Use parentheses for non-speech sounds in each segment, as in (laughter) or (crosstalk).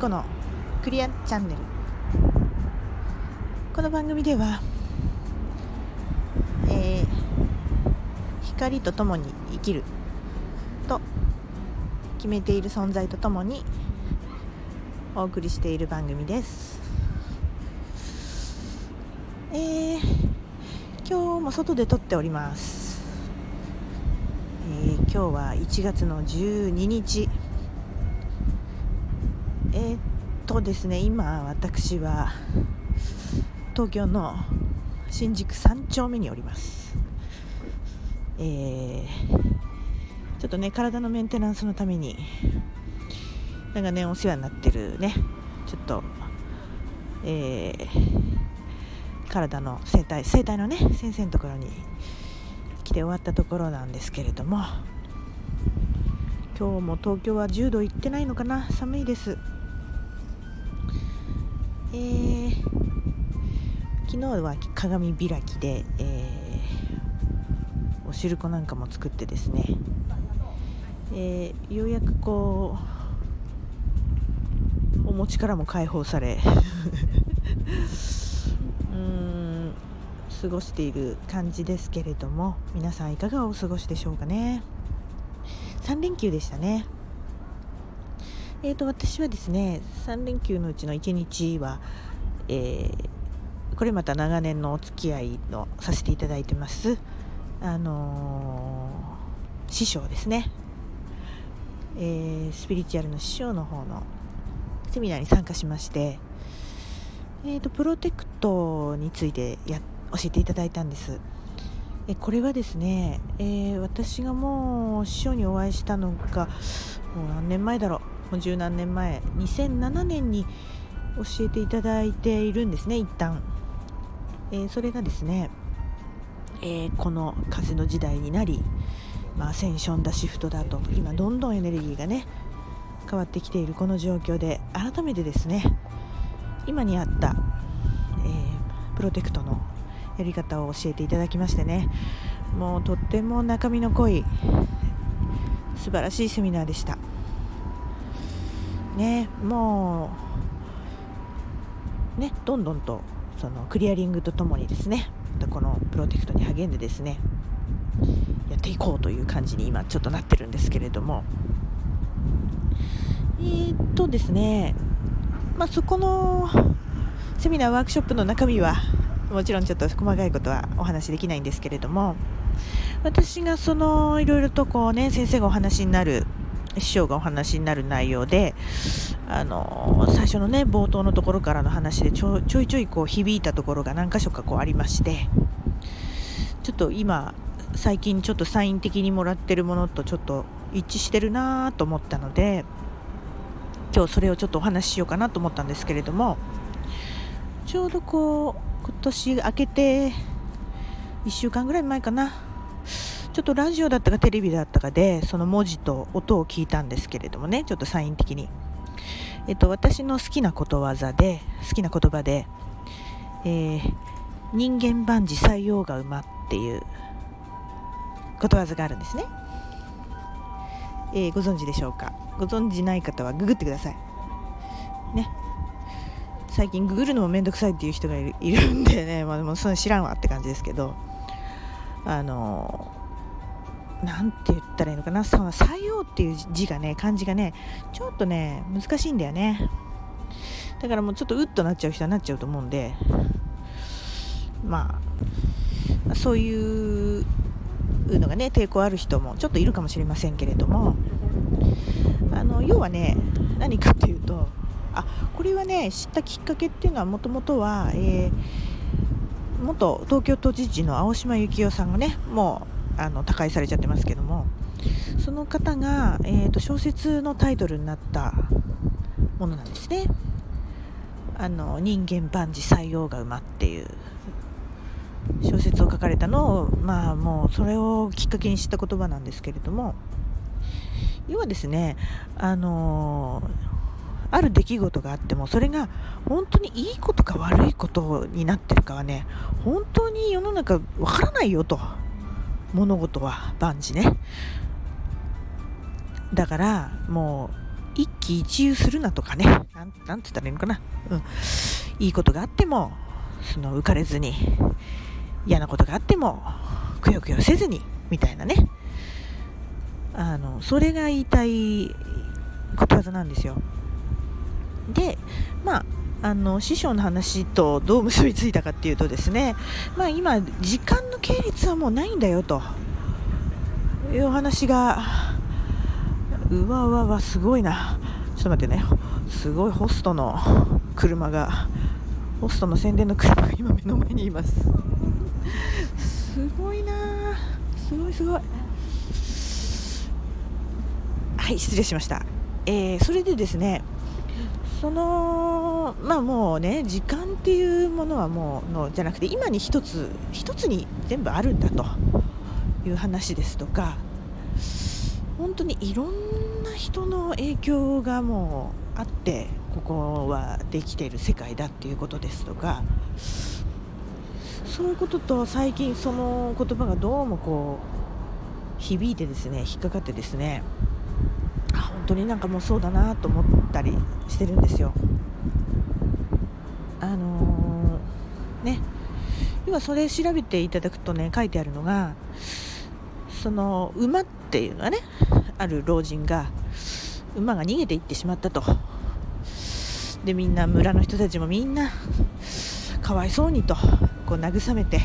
子のクリアチャンネル。この番組では、えー、光とともに生きると決めている存在とともにお送りしている番組です。えー、今日も外で撮っております、えー、今日は1月の12日。ー、っとですね今私は東京の新宿3丁目におります。えー、ちょっとね体のメンテナンスのために長年お世話になってるねちょっとえー、体の整体整体のね先生のところに来て終わったところなんですけれども今日も東京は10度いってないのかな？寒いです。えー、昨日は鏡開きで、えー、お汁粉なんかも作ってですね、えー、ようやくこうお餅からも解放され (laughs) うん過ごしている感じですけれども皆さんいかがお過ごしでしょうかね。3連休でしたね。えーと、私はですね3連休のうちの1日は、えー、これまた長年のお付き合いのさせていただいてますあのー、師匠ですね、えー、スピリチュアルの師匠の方のセミナーに参加しまして、えーと、プロテクトについてや教えていただいたんです。えこれはですね、えー、私がもう師匠にお会いしたのがもう何年前だろう。もう十何年前2007年に教えていただいているんですね一旦、えー、それがですね、えー、この風の時代になり、まあ、センションだシフトだと今どんどんエネルギーがね変わってきているこの状況で改めてですね今にあった、えー、プロテクトのやり方を教えていただきましてねもうとっても中身の濃い素晴らしいセミナーでした。ねもうねどんどんとそのクリアリングとともにですねこのプロテクトに励んでですねやっていこうという感じに今ちょっとなってるんですけれども。えー、っとですねまあ、そこのセミナーワークショップの中身はもちろんちょっと細かいことはお話しできないんですけれども私がそのいろいろとこうね先生がお話になる師匠がお話になる内容で、あの最初のね冒頭のところからの話でちょいちょいこう響いたところが何箇所かこうありましてちょっと今最近ちょっとサイン的にもらってるものとちょっと一致してるなと思ったので今日それをちょっとお話ししようかなと思ったんですけれどもちょうどこう今年明けて1週間ぐらい前かなちょっとラジオだったかテレビだったかでその文字と音を聞いたんですけれどもねちょっとサイン的に、えっと、私の好きなことわざで好きな言葉で、えー、人間万事採用が馬っていうことわざがあるんですね、えー、ご存知でしょうか？ご存知ない方はググってください。ね。最近ググるのもめんどくさいっていう人がいるんでね、まあ、でもその知らんわって感じですけど。あのなんて言ったらいいのかな、その採用っていう字がね、漢字がね、ちょっとね、難しいんだよね。だからもうちょっとうっとなっちゃう人はなっちゃうと思うんで、まあ、そういうのがね、抵抗ある人もちょっといるかもしれませんけれども、あの要はね、何かっていうと、あこれはね、知ったきっかけっていうのは、もともとは、えー、元東京都知事の青島幸男さんがね、もうあの他界されちゃってますけども。その方が、えーと、小説のタイトルになったものなんですね。あの人間万事採用が馬っていう。小説を書かれたのをまあもうそれをきっかけに知った言葉なんですけれども。要はですねあのある出来事があってもそれが本当にいいことか悪いことになってるかはね本当に世の中わからないよと。物事は万事ね。だからもう一喜一憂するなとかね。なんなんつったらいいのかな、うん、いいことがあってもその浮かれずに嫌なことがあってもくよくよせずにみたいなね。あのそれが言いたいことわざなんですよ。でまああの師匠の話とどう結びついたかっていうとですね、まあ、今、時間の系列はもうないんだよと。いうお話がうわうわうわすごいな。ちょっと待ってね。すごいホストの車がホストの宣伝の車が今目の前にいます。すごいな。すごいすごい。はい失礼しました、えー、それでですねそのまあもうね時間っていうものはもうのじゃなくて今に一つ一つに全部あるんだという話ですとか本当にいろんな人の影響がもうあってここはできている世界だっていうことですとかそういうことと最近その言葉がどうもこう響いてですね引っかかってですね本当になんかもうそうだなと思ったりしてるんですよ。あのー、ね。今それ調べていただくとね書いてあるのがその馬っていうのはねある老人が馬が逃げていってしまったと。でみんな村の人たちもみんなかわいそうにとこう慰めて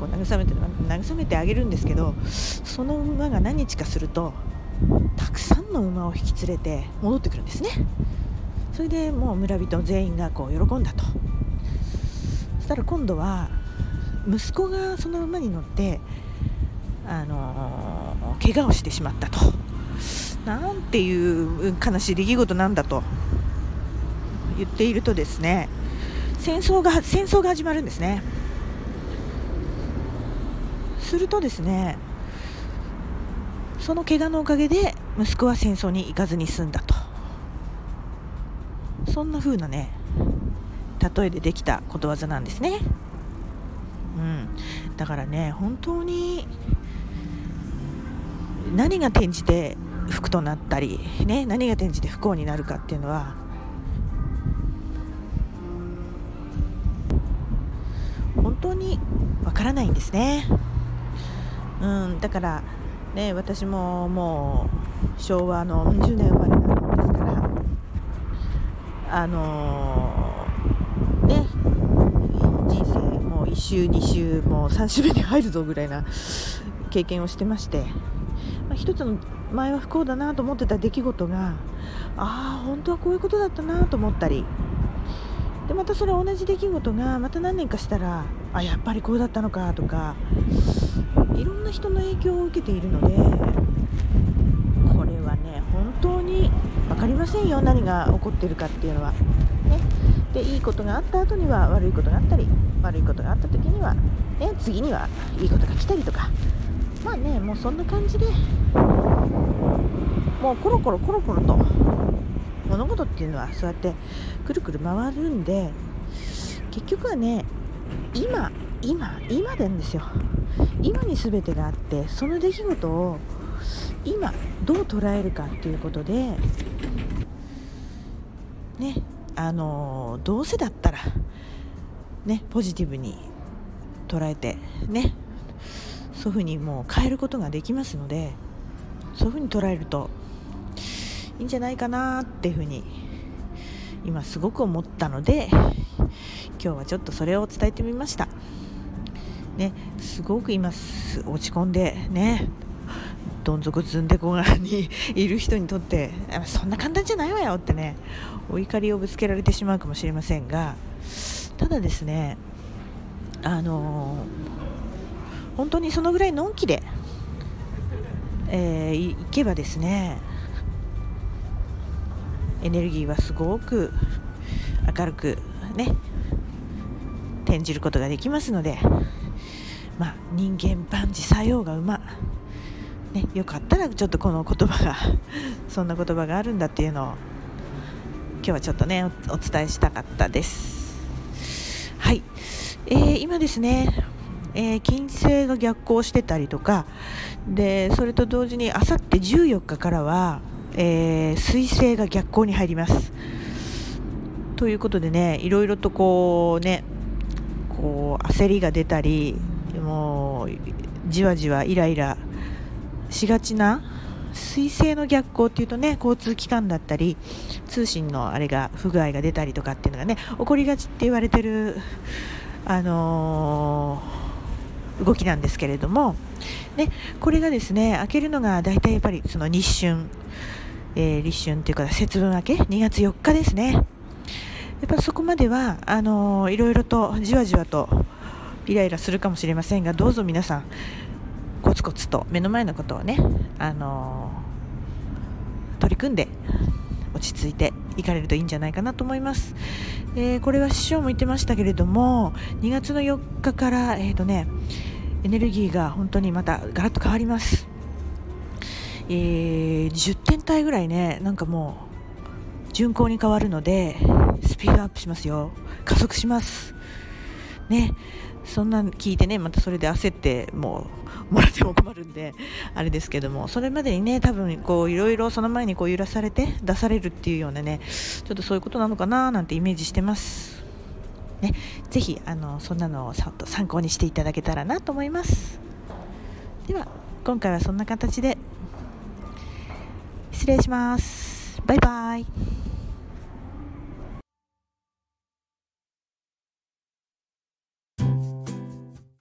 こう慰めて慰めてあげるんですけどその馬が何日かするとたくさんの馬を引き連れて戻ってくるんですね。それでもう村人全員がこう喜んだと。そしたら今度は息子がその馬に乗ってあのー、怪我をしてしまったと。なんていう悲しい出来事なんだと。言っているとですね戦争が戦争が始まるんですね。するとですねその怪我のおかげで息子は戦争に行かずに済んだと。そんな風なね例えでできたことわざなんですね、うん、だからね本当に何が転じて福となったり、ね、何が転じて不幸になるかっていうのは本当にわからないんですね、うん、だからね、私ももう昭和の10年生まれなもんですからあのー、ね人生もう1周2周もう3周目に入るぞぐらいな経験をしてまして、まあ、一つの前は不幸だなと思ってた出来事がああ本当はこういうことだったなと思ったりでまたそれ同じ出来事がまた何年かしたらあやっぱりこうだったのかとかいろんな人の影響を受けているのでかりませんよ。何が起こってるかっていうのは。ね、でいいことがあった後には悪いことがあったり悪いことがあった時には、ね、次にはいいことが来たりとか。まあねもうそんな感じで。もうコロコロコロコロと物事っていうのはそうやってくるくる回るんで結局はね今今今なんですよ。今に全てがあってその出来事を今どう捉えるかっていうことでねあのどうせだったらねポジティブに捉えてねそういうふうにもう変えることができますのでそういうふうに捉えるといいんじゃないかなっていうふうに今すごく思ったので今日はちょっとそれを伝えてみました。ね、すごく今落ち込んでねどん底ずんでこ側にいる人にとってそんな簡単じゃないわよってねお怒りをぶつけられてしまうかもしれませんがただですねあのー、本当にそのぐらいのんきで、えー、いけばですねエネルギーはすごく明るくね転じることができますのでまあ、人間万事作用が馬、ね、よかったらちょっとこの言葉が (laughs) そんな言葉があるんだっていうのを今日はちょっとねお伝えしたかったです。はい、えー、今ですねえー、金星が逆行してたりとかでそれと同時にあさって14日からはえー、彗星が逆行に入ります。ということでねいろいろとこうねこう焦りが出たりもうじわじわイライラしがちな彗星の逆行っていうとね交通機関だったり通信のあれが不具合が出たりとかっていうのがね起こりがちって言われてるあのー、動きなんですけれども、ね、これがですね開けるのが大体やっぱりその立春、えー、立春っていうか節分明け2月4日ですね。やっぱそこまではあのー、いろいろとじわじわとイライラするかもしれませんがどうぞ皆さんコツコツと目の前のことをね、あのー、取り組んで落ち着いていかれるといいんじゃないかなと思います。えー、これは師匠も言ってましたけれども2月の4日から、えーとね、エネルギーが本当にまたガラッと変わります。えー、10点体ぐらいねなんかもう巡航に変わるのでスピードアップしますよ加速しますねそんなん聞いてねまたそれで焦ってもうもらっても困るんであれですけどもそれまでにね多分こういろいろその前にこう揺らされて出されるっていうようなねちょっとそういうことなのかななんてイメージしてます。ね、ぜひあのそんなのを参考にしていただけたらなと思います。では今回はそんな形で失礼します。バイバイ。